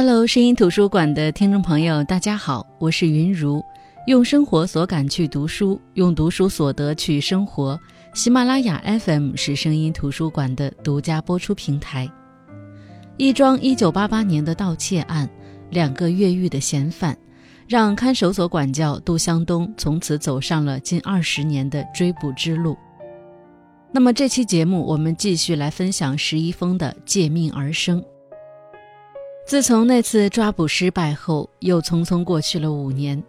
Hello，声音图书馆的听众朋友，大家好，我是云如。用生活所感去读书，用读书所得去生活。喜马拉雅 FM 是声音图书馆的独家播出平台。一桩1988年的盗窃案，两个越狱的嫌犯，让看守所管教杜湘东从此走上了近二十年的追捕之路。那么这期节目，我们继续来分享石一峰的借命而生。自从那次抓捕失败后，又匆匆过去了五年。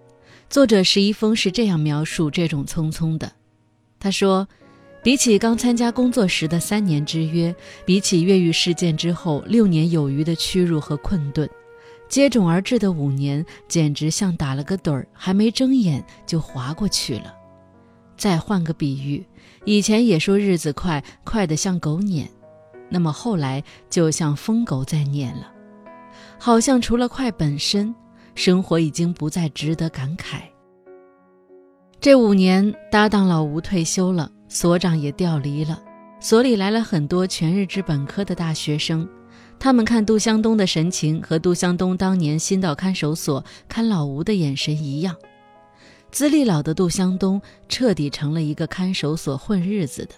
作者石一峰是这样描述这种匆匆的：他说，比起刚参加工作时的三年之约，比起越狱事件之后六年有余的屈辱和困顿，接踵而至的五年简直像打了个盹儿，还没睁眼就划过去了。再换个比喻，以前也说日子快，快得像狗撵，那么后来就像疯狗在撵了。好像除了快本身，生活已经不再值得感慨。这五年，搭档老吴退休了，所长也调离了，所里来了很多全日制本科的大学生。他们看杜湘东的神情和杜湘东当年新到看守所看老吴的眼神一样。资历老的杜湘东彻底成了一个看守所混日子的，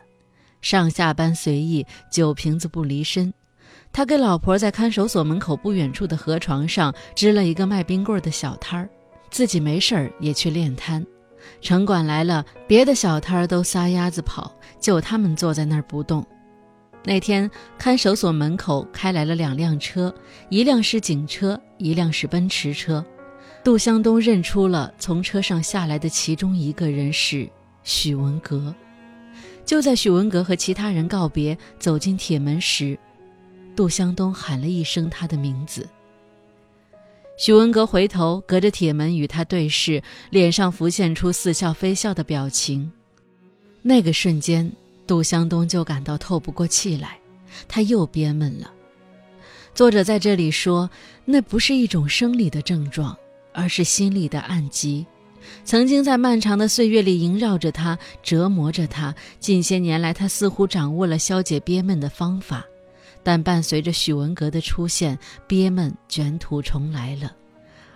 上下班随意，酒瓶子不离身。他给老婆在看守所门口不远处的河床上支了一个卖冰棍的小摊儿，自己没事儿也去练摊。城管来了，别的小摊儿都撒丫子跑，就他们坐在那儿不动。那天看守所门口开来了两辆车，一辆是警车，一辆是奔驰车。杜湘东认出了从车上下来的其中一个人是许文革。就在许文革和其他人告别走进铁门时，杜湘东喊了一声他的名字。许文革回头，隔着铁门与他对视，脸上浮现出似笑非笑的表情。那个瞬间，杜湘东就感到透不过气来，他又憋闷了。作者在这里说，那不是一种生理的症状，而是心里的暗疾，曾经在漫长的岁月里萦绕着他，折磨着他。近些年来，他似乎掌握了消解憋闷的方法。但伴随着许文革的出现，憋闷卷土重来了，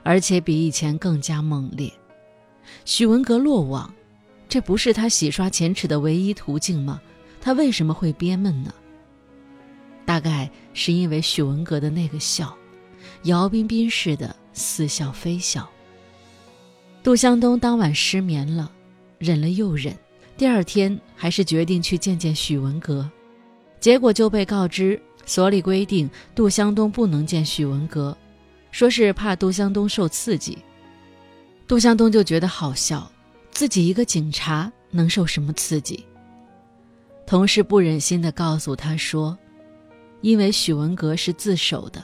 而且比以前更加猛烈。许文革落网，这不是他洗刷前耻的唯一途径吗？他为什么会憋闷呢？大概是因为许文革的那个笑，姚彬彬似的似笑非笑。杜湘东当晚失眠了，忍了又忍，第二天还是决定去见见许文革，结果就被告知。所里规定，杜湘东不能见许文革，说是怕杜湘东受刺激。杜湘东就觉得好笑，自己一个警察能受什么刺激？同事不忍心地告诉他说：“因为许文革是自首的。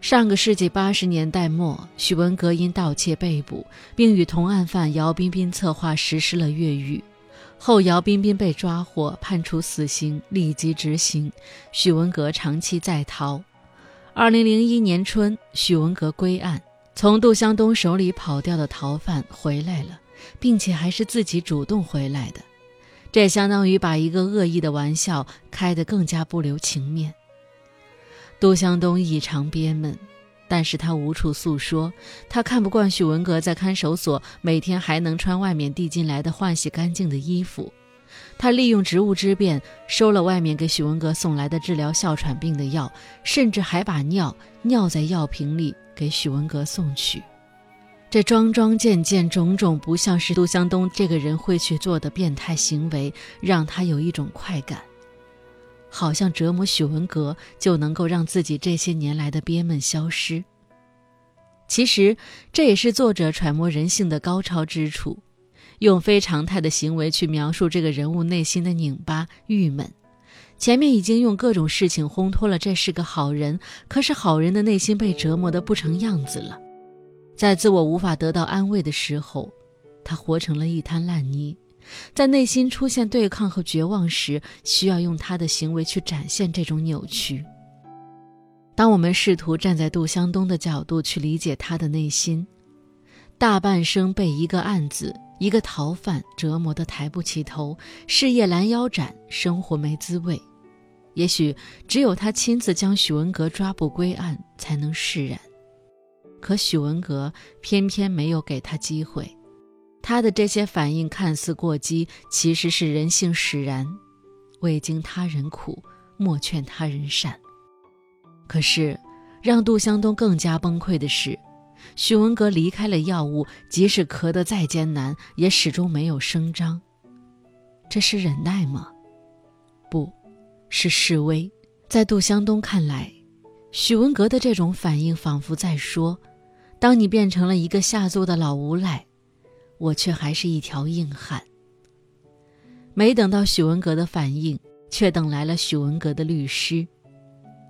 上个世纪八十年代末，许文革因盗窃被捕，并与同案犯姚彬彬策划实施了越狱。”后，姚彬彬被抓获，判处死刑，立即执行。许文革长期在逃。二零零一年春，许文革归案，从杜湘东手里跑掉的逃犯回来了，并且还是自己主动回来的。这相当于把一个恶意的玩笑开得更加不留情面。杜湘东异常憋闷。但是他无处诉说，他看不惯许文革在看守所每天还能穿外面递进来的换洗干净的衣服。他利用职务之便收了外面给许文革送来的治疗哮喘病的药，甚至还把尿尿在药瓶里给许文革送去。这桩桩件件种种不像是杜湘东这个人会去做的变态行为，让他有一种快感。好像折磨许文革就能够让自己这些年来的憋闷消失。其实这也是作者揣摩人性的高超之处，用非常态的行为去描述这个人物内心的拧巴、郁闷。前面已经用各种事情烘托了这是个好人，可是好人的内心被折磨得不成样子了。在自我无法得到安慰的时候，他活成了一滩烂泥。在内心出现对抗和绝望时，需要用他的行为去展现这种扭曲。当我们试图站在杜湘东的角度去理解他的内心，大半生被一个案子、一个逃犯折磨得抬不起头，事业拦腰斩，生活没滋味。也许只有他亲自将许文革抓捕归案，才能释然。可许文革偏偏没有给他机会。他的这些反应看似过激，其实是人性使然。未经他人苦，莫劝他人善。可是，让杜湘东更加崩溃的是，许文革离开了药物，即使咳得再艰难，也始终没有声张。这是忍耐吗？不，是示威。在杜湘东看来，许文革的这种反应仿佛在说：“当你变成了一个下作的老无赖，我却还是一条硬汉。”没等到许文革的反应，却等来了许文革的律师。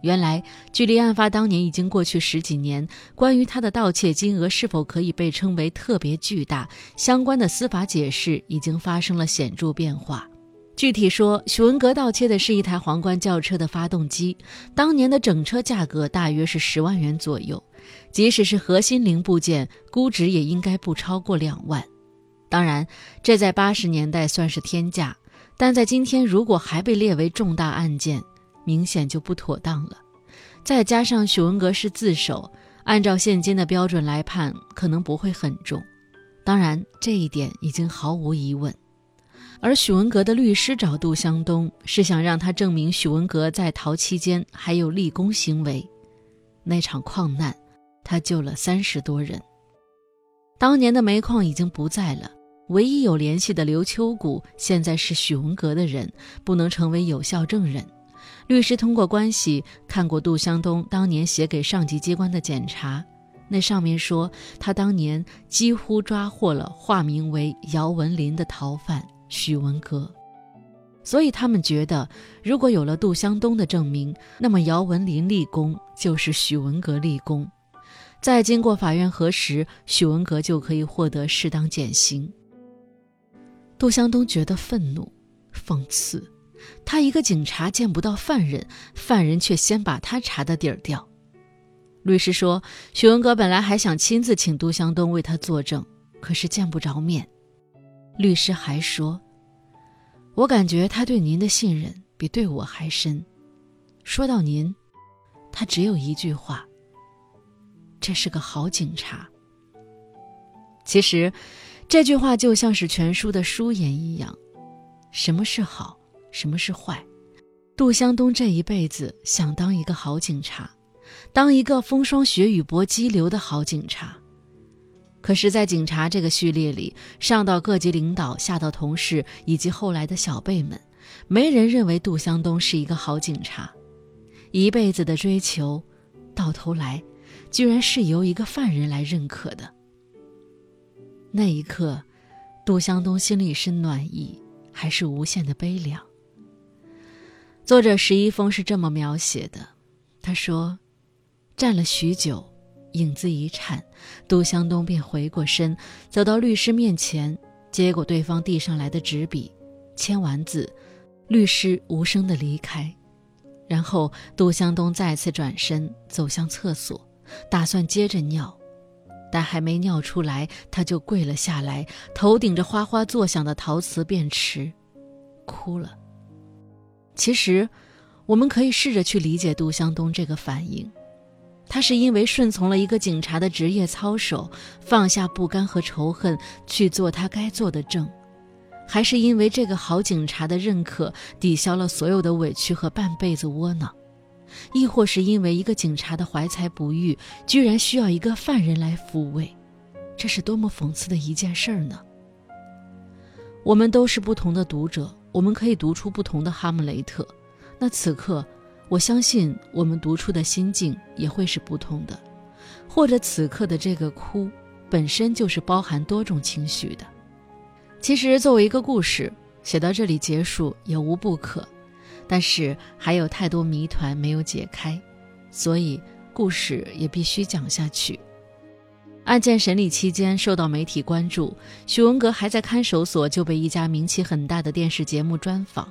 原来，距离案发当年已经过去十几年，关于他的盗窃金额是否可以被称为特别巨大，相关的司法解释已经发生了显著变化。具体说，许文革盗窃的是一台皇冠轿车的发动机，当年的整车价格大约是十万元左右，即使是核心零部件，估值也应该不超过两万。当然，这在八十年代算是天价，但在今天，如果还被列为重大案件，明显就不妥当了。再加上许文革是自首，按照现今的标准来判，可能不会很重。当然，这一点已经毫无疑问。而许文革的律师找杜湘东，是想让他证明许文革在逃期间还有立功行为。那场矿难，他救了三十多人。当年的煤矿已经不在了，唯一有联系的刘秋谷，现在是许文革的人，不能成为有效证人。律师通过关系看过杜湘东当年写给上级机关的检查，那上面说他当年几乎抓获了化名为姚文林的逃犯。许文革，所以他们觉得，如果有了杜湘东的证明，那么姚文林立功就是许文革立功，再经过法院核实，许文革就可以获得适当减刑。杜湘东觉得愤怒、讽刺，他一个警察见不到犯人，犯人却先把他查的底儿掉。律师说，许文阁本来还想亲自请杜湘东为他作证，可是见不着面。律师还说：“我感觉他对您的信任比对我还深。说到您，他只有一句话：这是个好警察。其实，这句话就像是全书的书言一样。什么是好，什么是坏？杜湘东这一辈子想当一个好警察，当一个风霜雪雨搏激流的好警察。”可是，在警察这个序列里，上到各级领导，下到同事，以及后来的小辈们，没人认为杜湘东是一个好警察。一辈子的追求，到头来，居然是由一个犯人来认可的。那一刻，杜湘东心里是暖意，还是无限的悲凉？作者石一峰是这么描写的：他说，站了许久。影子一颤，杜湘东便回过身，走到律师面前，接过对方递上来的纸笔，签完字，律师无声的离开。然后，杜湘东再次转身走向厕所，打算接着尿，但还没尿出来，他就跪了下来，头顶着哗哗作响的陶瓷便池，哭了。其实，我们可以试着去理解杜湘东这个反应。他是因为顺从了一个警察的职业操守，放下不甘和仇恨去做他该做的证，还是因为这个好警察的认可抵消了所有的委屈和半辈子窝囊，亦或是因为一个警察的怀才不遇，居然需要一个犯人来抚慰，这是多么讽刺的一件事儿呢？我们都是不同的读者，我们可以读出不同的哈姆雷特，那此刻。我相信我们读出的心境也会是不同的，或者此刻的这个哭本身就是包含多种情绪的。其实作为一个故事写到这里结束也无不可，但是还有太多谜团没有解开，所以故事也必须讲下去。案件审理期间受到媒体关注，许文革还在看守所就被一家名气很大的电视节目专访。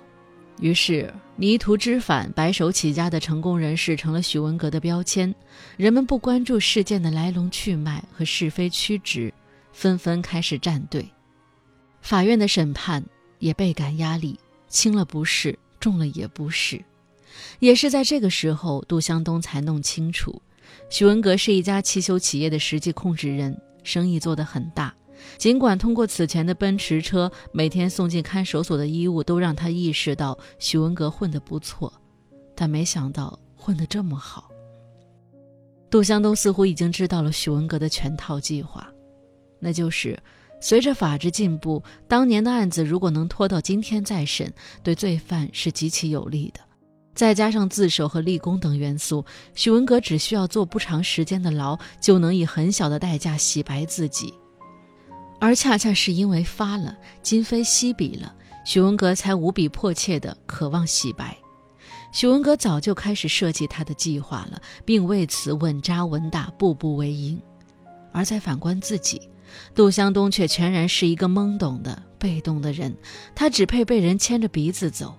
于是，迷途知返、白手起家的成功人士成了许文革的标签。人们不关注事件的来龙去脉和是非曲直，纷纷开始站队。法院的审判也倍感压力，轻了不是，重了也不是。也是在这个时候，杜湘东才弄清楚，许文革是一家汽修企业的实际控制人，生意做得很大。尽管通过此前的奔驰车每天送进看守所的衣物都让他意识到许文革混得不错，但没想到混得这么好。杜湘东似乎已经知道了许文革的全套计划，那就是随着法治进步，当年的案子如果能拖到今天再审，对罪犯是极其有利的。再加上自首和立功等元素，许文革只需要坐不长时间的牢，就能以很小的代价洗白自己。而恰恰是因为发了，今非昔比了，许文革才无比迫切地渴望洗白。许文革早就开始设计他的计划了，并为此稳扎稳打，步步为营。而再反观自己，杜湘东却全然是一个懵懂的、被动的人，他只配被人牵着鼻子走。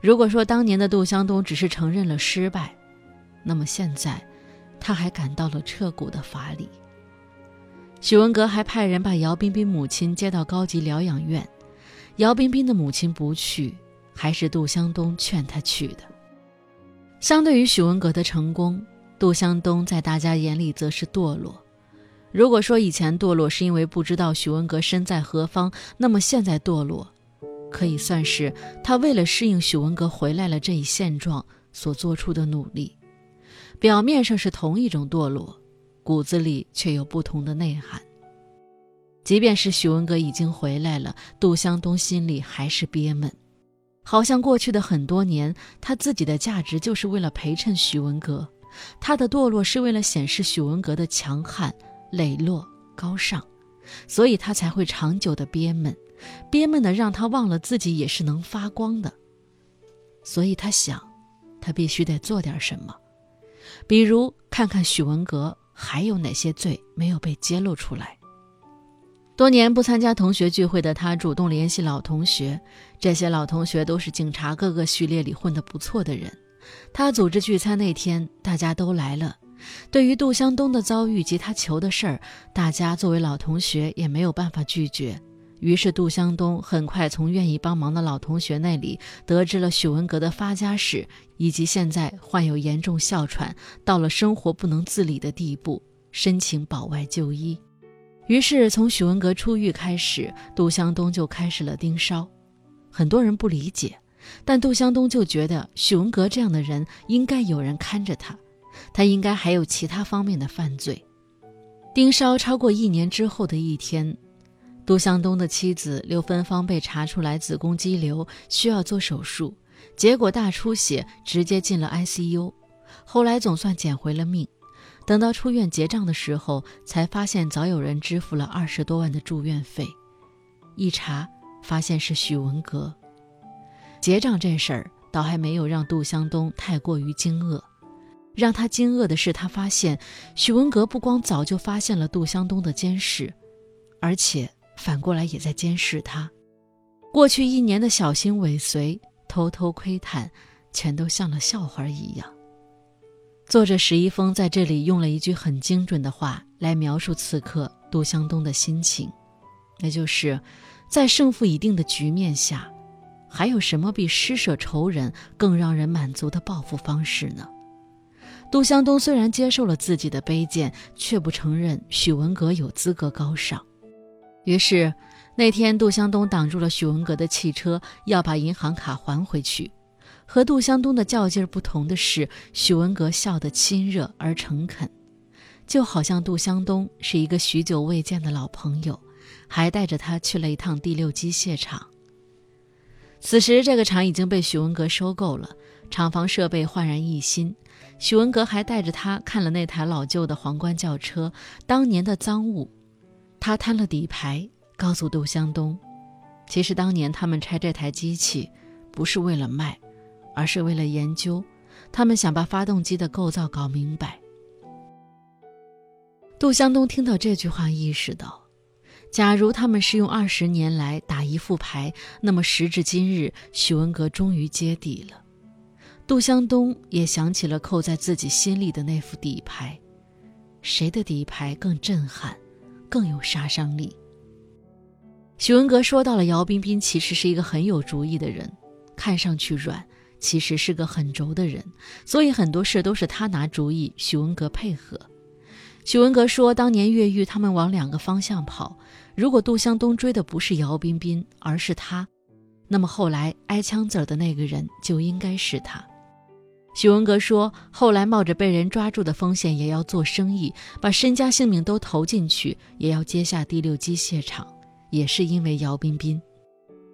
如果说当年的杜湘东只是承认了失败，那么现在，他还感到了彻骨的乏力。许文革还派人把姚彬彬母亲接到高级疗养院，姚彬彬的母亲不去，还是杜湘东劝他去的。相对于许文革的成功，杜湘东在大家眼里则是堕落。如果说以前堕落是因为不知道许文革身在何方，那么现在堕落，可以算是他为了适应许文革回来了这一现状所做出的努力。表面上是同一种堕落。骨子里却有不同的内涵。即便是许文革已经回来了，杜湘东心里还是憋闷，好像过去的很多年，他自己的价值就是为了陪衬许文革，他的堕落是为了显示许文革的强悍、磊落、高尚，所以他才会长久的憋闷，憋闷的让他忘了自己也是能发光的。所以他想，他必须得做点什么，比如看看许文革。还有哪些罪没有被揭露出来？多年不参加同学聚会的他，主动联系老同学。这些老同学都是警察各个序列里混得不错的人。他组织聚餐那天，大家都来了。对于杜湘东的遭遇及他求的事儿，大家作为老同学也没有办法拒绝。于是，杜湘东很快从愿意帮忙的老同学那里得知了许文革的发家史，以及现在患有严重哮喘，到了生活不能自理的地步，申请保外就医。于是，从许文革出狱开始，杜湘东就开始了盯梢。很多人不理解，但杜湘东就觉得许文革这样的人应该有人看着他，他应该还有其他方面的犯罪。盯梢超过一年之后的一天。杜向东的妻子刘芬芳被查出来子宫肌瘤，需要做手术，结果大出血，直接进了 ICU。后来总算捡回了命。等到出院结账的时候，才发现早有人支付了二十多万的住院费。一查发现是许文革。结账这事儿倒还没有让杜湘东太过于惊愕，让他惊愕的是，他发现许文革不光早就发现了杜湘东的监视，而且。反过来也在监视他，过去一年的小心尾随、偷偷窥探，全都像了笑话一样。作者史一峰在这里用了一句很精准的话来描述此刻杜湘东的心情，那就是在胜负已定的局面下，还有什么比施舍仇人更让人满足的报复方式呢？杜湘东虽然接受了自己的卑贱，却不承认许文革有资格高尚。于是，那天杜湘东挡住了许文革的汽车，要把银行卡还回去。和杜湘东的较劲儿不同的是，许文革笑得亲热而诚恳，就好像杜湘东是一个许久未见的老朋友，还带着他去了一趟第六机械厂。此时，这个厂已经被许文革收购了，厂房设备焕然一新。许文革还带着他看了那台老旧的皇冠轿车，当年的赃物。他摊了底牌，告诉杜湘东，其实当年他们拆这台机器，不是为了卖，而是为了研究。他们想把发动机的构造搞明白。杜湘东听到这句话，意识到，假如他们是用二十年来打一副牌，那么时至今日，许文革终于接底了。杜湘东也想起了扣在自己心里的那副底牌，谁的底牌更震撼？更有杀伤力。许文革说到了姚彬彬其实是一个很有主意的人，看上去软，其实是个很轴的人，所以很多事都是他拿主意，许文革配合。许文革说，当年越狱他们往两个方向跑，如果杜湘东追的不是姚彬彬，而是他，那么后来挨枪子儿的那个人就应该是他。许文革说，后来冒着被人抓住的风险也要做生意，把身家性命都投进去，也要接下第六机械厂，也是因为姚彬彬。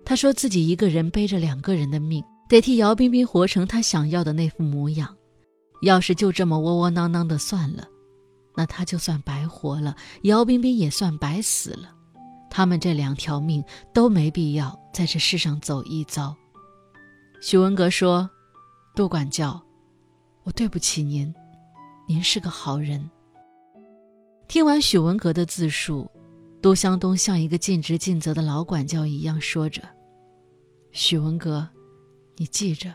他说自己一个人背着两个人的命。得替姚彬彬活成他想要的那副模样，要是就这么窝窝囊囊的算了，那他就算白活了，姚彬彬也算白死了，他们这两条命都没必要在这世上走一遭。许文革说：“杜管教，我对不起您，您是个好人。”听完许文革的自述，杜湘东像一个尽职尽责的老管教一样说着：“许文革。”你记着，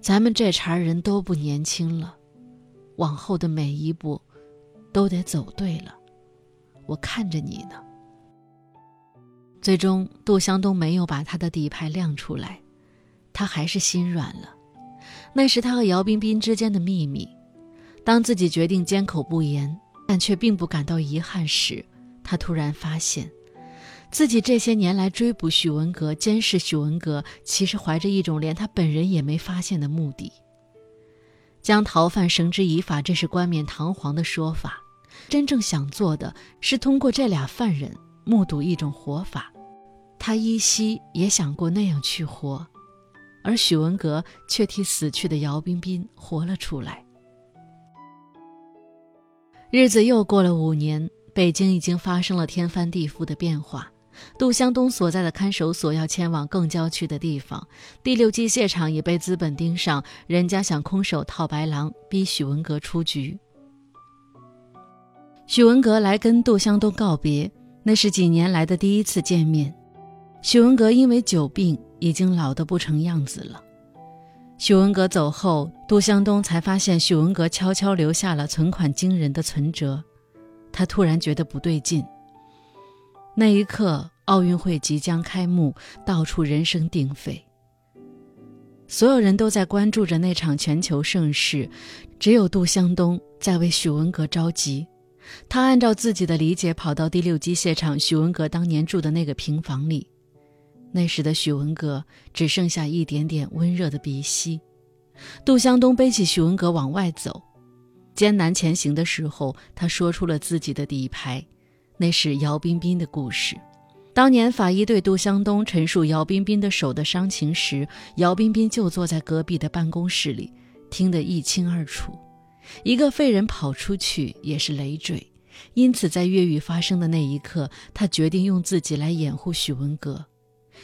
咱们这茬人都不年轻了，往后的每一步都得走对了。我看着你呢。最终，杜湘东没有把他的底牌亮出来，他还是心软了。那是他和姚彬彬之间的秘密。当自己决定缄口不言，但却并不感到遗憾时，他突然发现。自己这些年来追捕许文革、监视许文革，其实怀着一种连他本人也没发现的目的。将逃犯绳之以法，这是冠冕堂皇的说法。真正想做的是通过这俩犯人目睹一种活法。他依稀也想过那样去活，而许文革却替死去的姚彬彬活了出来。日子又过了五年，北京已经发生了天翻地覆的变化。杜湘东所在的看守所要迁往更郊区的地方，第六机械厂也被资本盯上，人家想空手套白狼，逼许文革出局。许文革来跟杜湘东告别，那是几年来的第一次见面。许文革因为久病，已经老得不成样子了。许文革走后，杜湘东才发现许文革悄悄留下了存款惊人的存折，他突然觉得不对劲。那一刻，奥运会即将开幕，到处人声鼎沸。所有人都在关注着那场全球盛事，只有杜湘东在为许文革着急。他按照自己的理解跑到第六机械厂许文革当年住的那个平房里。那时的许文革只剩下一点点温热的鼻息。杜湘东背起许文革往外走，艰难前行的时候，他说出了自己的底牌。那是姚彬彬的故事。当年法医对杜湘东陈述姚彬彬的手的伤情时，姚彬彬就坐在隔壁的办公室里，听得一清二楚。一个废人跑出去也是累赘，因此在越狱发生的那一刻，他决定用自己来掩护许文革。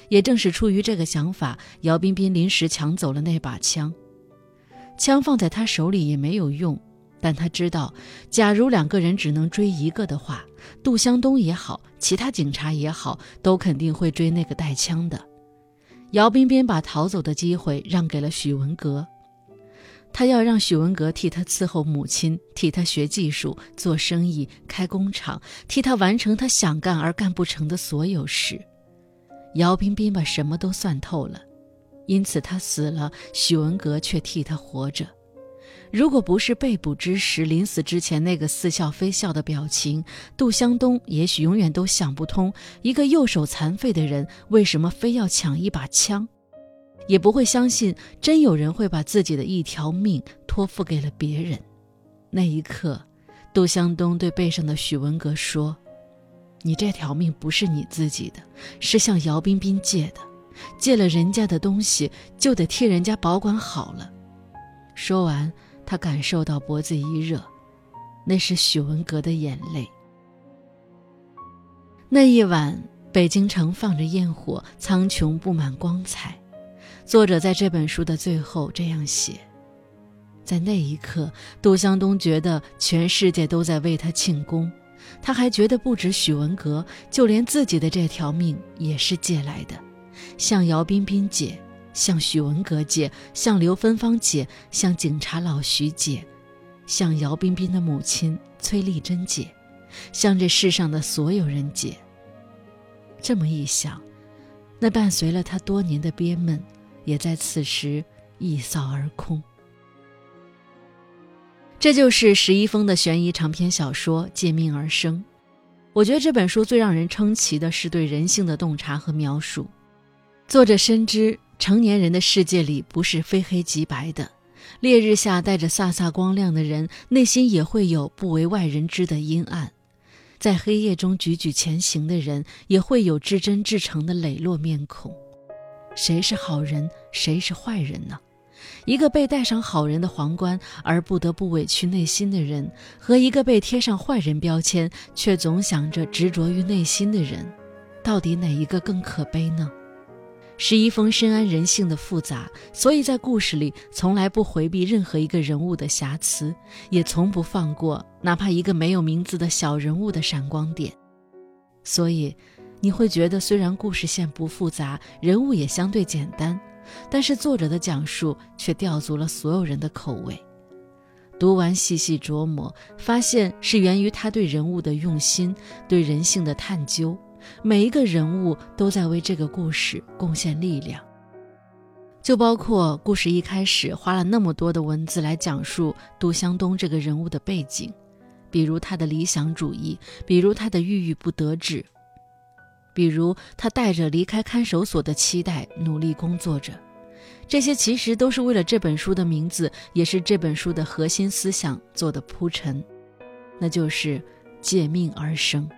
也正是出于这个想法，姚彬彬临时抢走了那把枪。枪放在他手里也没有用。但他知道，假如两个人只能追一个的话，杜湘东也好，其他警察也好，都肯定会追那个带枪的。姚彬彬把逃走的机会让给了许文革，他要让许文革替他伺候母亲，替他学技术、做生意、开工厂，替他完成他想干而干不成的所有事。姚彬彬把什么都算透了，因此他死了，许文革却替他活着。如果不是被捕之时临死之前那个似笑非笑的表情，杜湘东也许永远都想不通，一个右手残废的人为什么非要抢一把枪，也不会相信真有人会把自己的一条命托付给了别人。那一刻，杜湘东对背上的许文革说：“你这条命不是你自己的，是向姚彬彬借的，借了人家的东西就得替人家保管好了。”说完。他感受到脖子一热，那是许文革的眼泪。那一晚，北京城放着焰火，苍穹布满光彩。作者在这本书的最后这样写：在那一刻，杜湘东觉得全世界都在为他庆功。他还觉得不止许文革，就连自己的这条命也是借来的，向姚彬彬借。向许文革借，向刘芬芳借，向警察老徐借，向姚彬彬的母亲崔丽珍借，向这世上的所有人借。这么一想，那伴随了他多年的憋闷，也在此时一扫而空。这就是石一峰的悬疑长篇小说《借命而生》。我觉得这本书最让人称奇的是对人性的洞察和描述。作者深知成年人的世界里不是非黑即白的，烈日下带着飒飒光亮的人，内心也会有不为外人知的阴暗；在黑夜中踽踽前行的人，也会有至真至诚的磊落面孔。谁是好人，谁是坏人呢？一个被戴上好人的皇冠而不得不委屈内心的人，和一个被贴上坏人标签却总想着执着于内心的人，到底哪一个更可悲呢？石一峰深谙人性的复杂，所以在故事里从来不回避任何一个人物的瑕疵，也从不放过哪怕一个没有名字的小人物的闪光点。所以，你会觉得虽然故事线不复杂，人物也相对简单。但是作者的讲述却吊足了所有人的口味。读完细细琢磨，发现是源于他对人物的用心，对人性的探究。每一个人物都在为这个故事贡献力量。就包括故事一开始花了那么多的文字来讲述杜湘东这个人物的背景，比如他的理想主义，比如他的郁郁不得志。比如，他带着离开看守所的期待，努力工作着。这些其实都是为了这本书的名字，也是这本书的核心思想做的铺陈，那就是借命而生。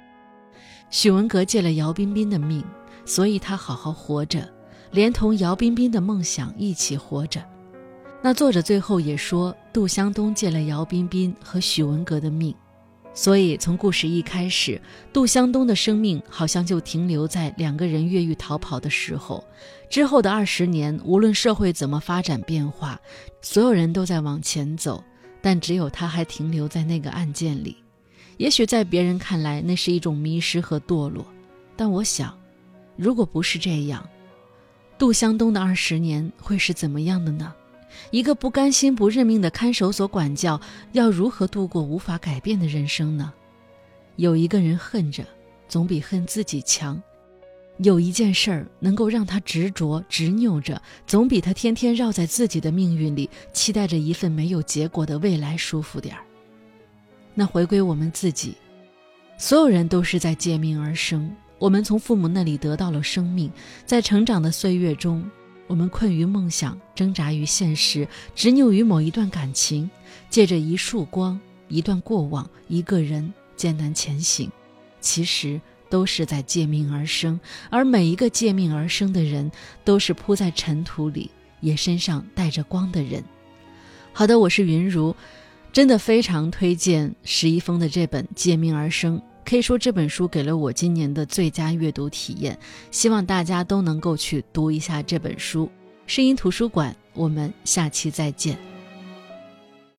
许文革借了姚彬彬的命，所以他好好活着，连同姚彬彬的梦想一起活着。那作者最后也说，杜湘东借了姚彬彬和许文革的命。所以，从故事一开始，杜湘东的生命好像就停留在两个人越狱逃跑的时候。之后的二十年，无论社会怎么发展变化，所有人都在往前走，但只有他还停留在那个案件里。也许在别人看来，那是一种迷失和堕落，但我想，如果不是这样，杜湘东的二十年会是怎么样的呢？一个不甘心、不认命的看守所管教，要如何度过无法改变的人生呢？有一个人恨着，总比恨自己强；有一件事儿能够让他执着、执拗着，总比他天天绕在自己的命运里，期待着一份没有结果的未来舒服点儿。那回归我们自己，所有人都是在借命而生。我们从父母那里得到了生命，在成长的岁月中。我们困于梦想，挣扎于现实，执拗于某一段感情，借着一束光、一段过往、一个人艰难前行，其实都是在借命而生。而每一个借命而生的人，都是铺在尘土里，也身上带着光的人。好的，我是云如，真的非常推荐石一峰的这本《借命而生》。可以说这本书给了我今年的最佳阅读体验，希望大家都能够去读一下这本书。声音图书馆，我们下期再见。